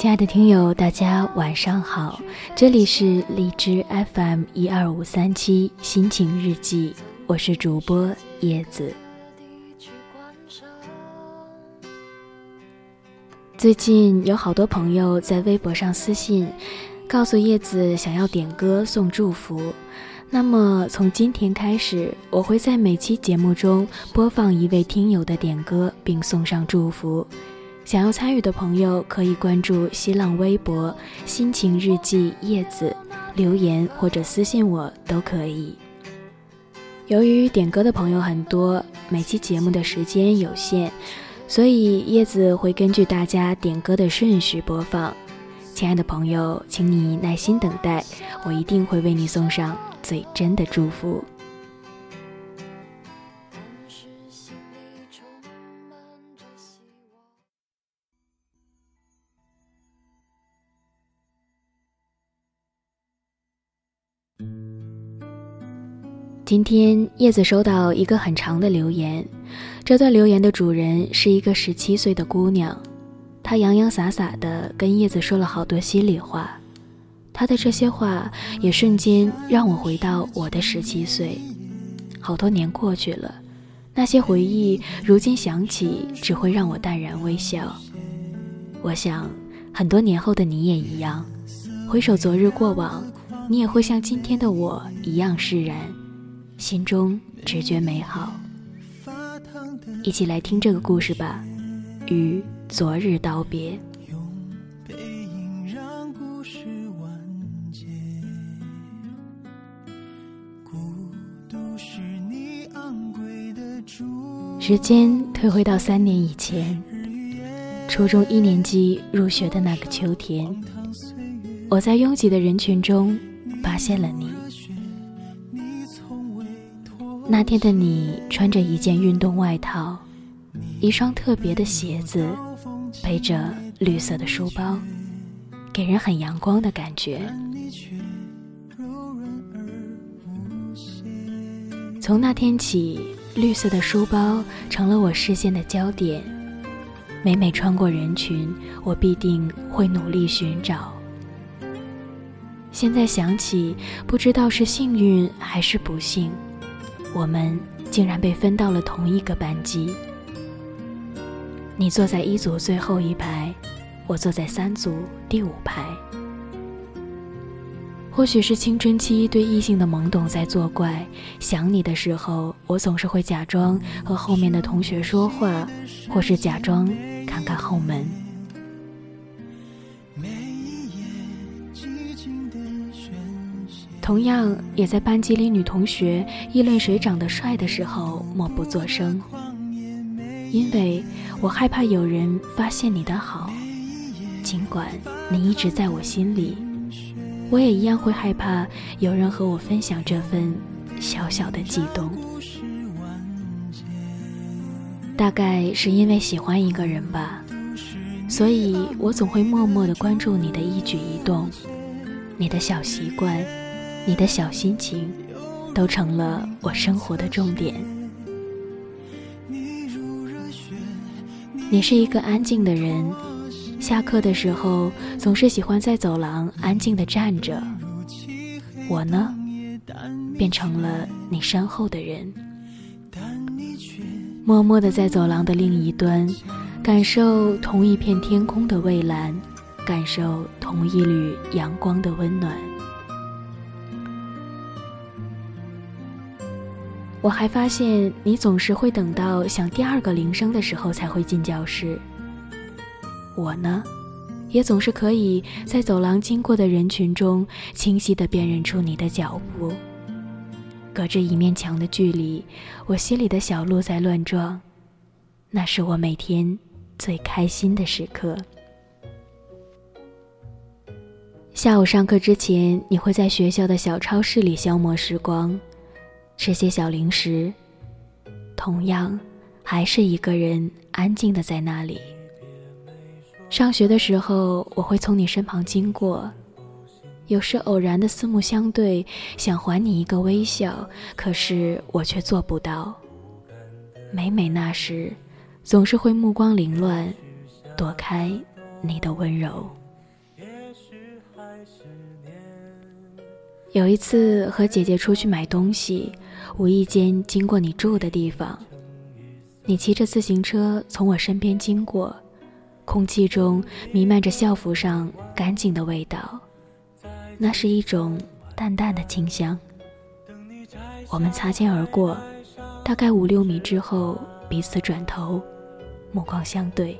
亲爱的听友，大家晚上好，这里是荔枝 FM 一二五三七心情日记，我是主播叶子。最近有好多朋友在微博上私信，告诉叶子想要点歌送祝福。那么从今天开始，我会在每期节目中播放一位听友的点歌，并送上祝福。想要参与的朋友可以关注新浪微博“心情日记叶子”，留言或者私信我都可以。由于点歌的朋友很多，每期节目的时间有限。所以叶子会根据大家点歌的顺序播放，亲爱的朋友，请你耐心等待，我一定会为你送上最真的祝福。今天叶子收到一个很长的留言。这段留言的主人是一个十七岁的姑娘，她洋洋洒洒地跟叶子说了好多心里话，她的这些话也瞬间让我回到我的十七岁。好多年过去了，那些回忆如今想起只会让我淡然微笑。我想，很多年后的你也一样，回首昨日过往，你也会像今天的我一样释然，心中只觉美好。一起来听这个故事吧，与昨日道别。时间退回到三年以前，初中一年级入学的那个秋天，我在拥挤的人群中发现了你。那天的你穿着一件运动外套，一双特别的鞋子，背着绿色的书包，给人很阳光的感觉。从那天起，绿色的书包成了我视线的焦点。每每穿过人群，我必定会努力寻找。现在想起，不知道是幸运还是不幸。我们竟然被分到了同一个班级。你坐在一组最后一排，我坐在三组第五排。或许是青春期对异性的懵懂在作怪，想你的时候，我总是会假装和后面的同学说话，或是假装看看后门。同样也在班级里，女同学议论谁长得帅的时候默不作声，因为我害怕有人发现你的好。尽管你一直在我心里，我也一样会害怕有人和我分享这份小小的悸动。大概是因为喜欢一个人吧，所以我总会默默的关注你的一举一动，你的小习惯。你的小心情，都成了我生活的重点。你是一个安静的人，下课的时候总是喜欢在走廊安静的站着。我呢，变成了你身后的人，默默的在走廊的另一端，感受同一片天空的蔚蓝，感受同一缕阳光的温暖。我还发现你总是会等到响第二个铃声的时候才会进教室。我呢，也总是可以在走廊经过的人群中清晰地辨认出你的脚步。隔着一面墙的距离，我心里的小鹿在乱撞，那是我每天最开心的时刻。下午上课之前，你会在学校的小超市里消磨时光。吃些小零食，同样还是一个人安静的在那里。上学的时候，我会从你身旁经过，有时偶然的四目相对，想还你一个微笑，可是我却做不到。每每那时，总是会目光凌乱，躲开你的温柔。有一次和姐姐出去买东西。无意间经过你住的地方，你骑着自行车从我身边经过，空气中弥漫着校服上干净的味道，那是一种淡淡的清香。我们擦肩而过，大概五六米之后，彼此转头，目光相对。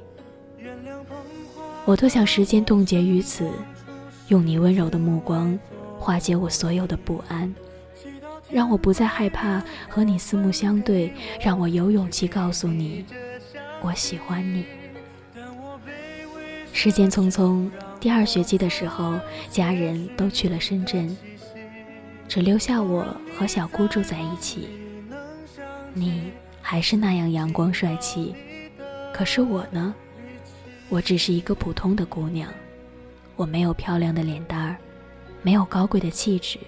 我多想时间冻结于此，用你温柔的目光化解我所有的不安，让我不再害怕和你四目相对，让我有勇气告诉你，我喜欢你。时间匆匆，第二学期的时候，家人都去了深圳。只留下我和小姑住在一起，你还是那样阳光帅气，可是我呢？我只是一个普通的姑娘，我没有漂亮的脸蛋儿，没有高贵的气质，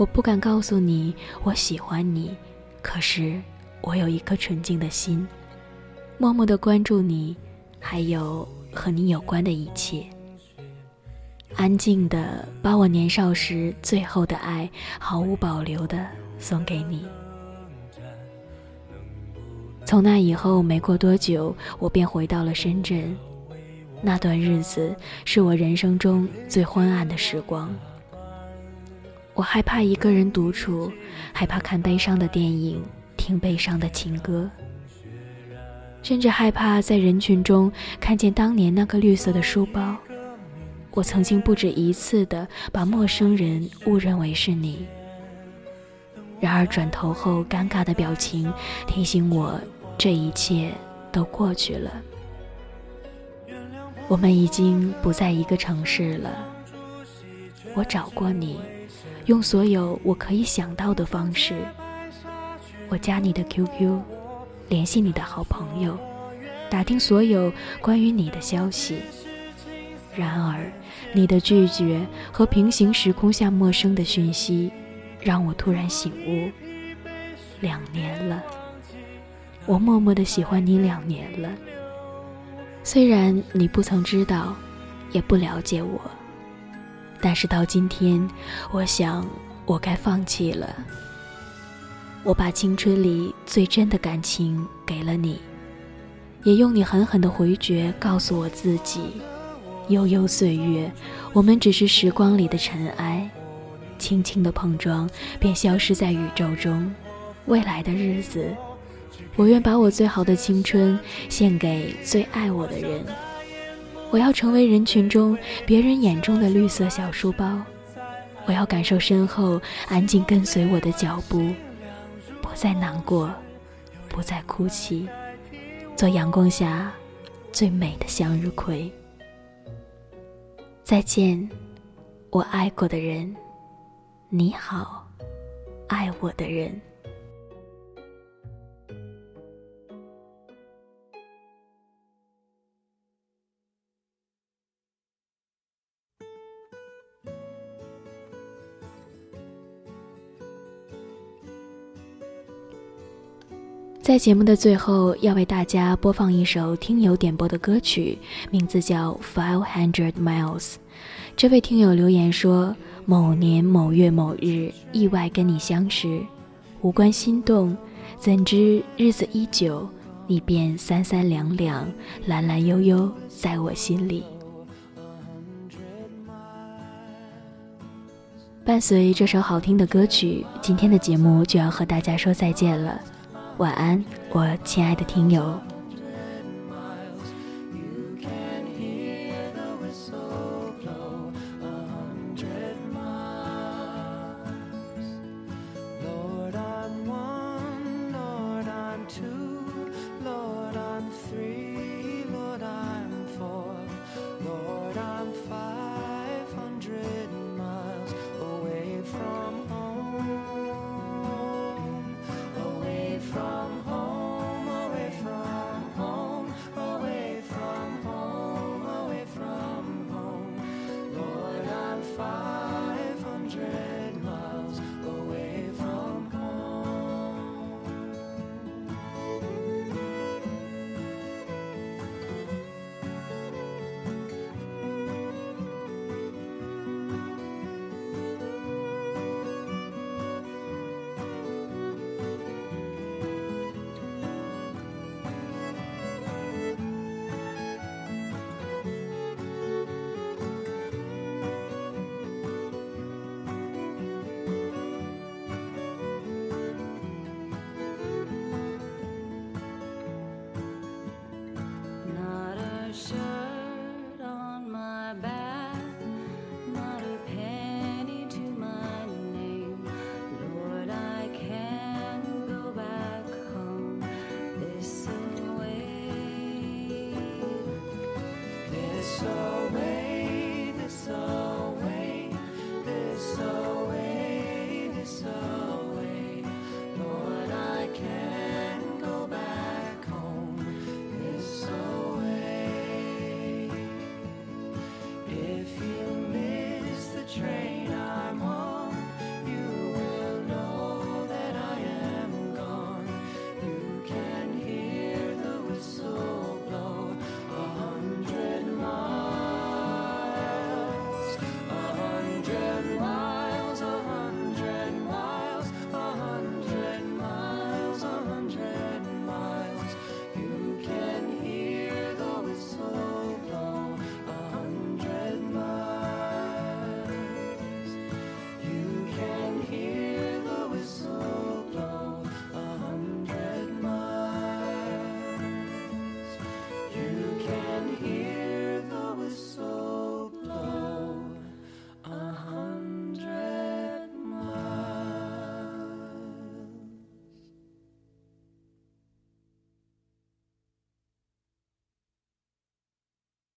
我不敢告诉你我喜欢你，可是我有一颗纯净的心，默默的关注你，还有和你有关的一切。安静的把我年少时最后的爱毫无保留的送给你。从那以后没过多久，我便回到了深圳。那段日子是我人生中最昏暗的时光。我害怕一个人独处，害怕看悲伤的电影，听悲伤的情歌，甚至害怕在人群中看见当年那个绿色的书包。我曾经不止一次的把陌生人误认为是你，然而转头后尴尬的表情提醒我，这一切都过去了。我们已经不在一个城市了。我找过你，用所有我可以想到的方式。我加你的 QQ，联系你的好朋友，打听所有关于你的消息。然而，你的拒绝和平行时空下陌生的讯息，让我突然醒悟：两年了，我默默的喜欢你两年了。虽然你不曾知道，也不了解我，但是到今天，我想我该放弃了。我把青春里最真的感情给了你，也用你狠狠的回绝告诉我自己。悠悠岁月，我们只是时光里的尘埃，轻轻的碰撞，便消失在宇宙中。未来的日子，我愿把我最好的青春献给最爱我的人。我要成为人群中别人眼中的绿色小书包，我要感受身后安静跟随我的脚步，不再难过，不再哭泣，做阳光下最美的向日葵。再见，我爱过的人。你好，爱我的人。在节目的最后，要为大家播放一首听友点播的歌曲，名字叫《Five Hundred Miles》。这位听友留言说：“某年某月某日，意外跟你相识，无关心动，怎知日子一久，你便三三两两，蓝蓝悠悠，在我心里。”伴随这首好听的歌曲，今天的节目就要和大家说再见了。晚安，我亲爱的听友。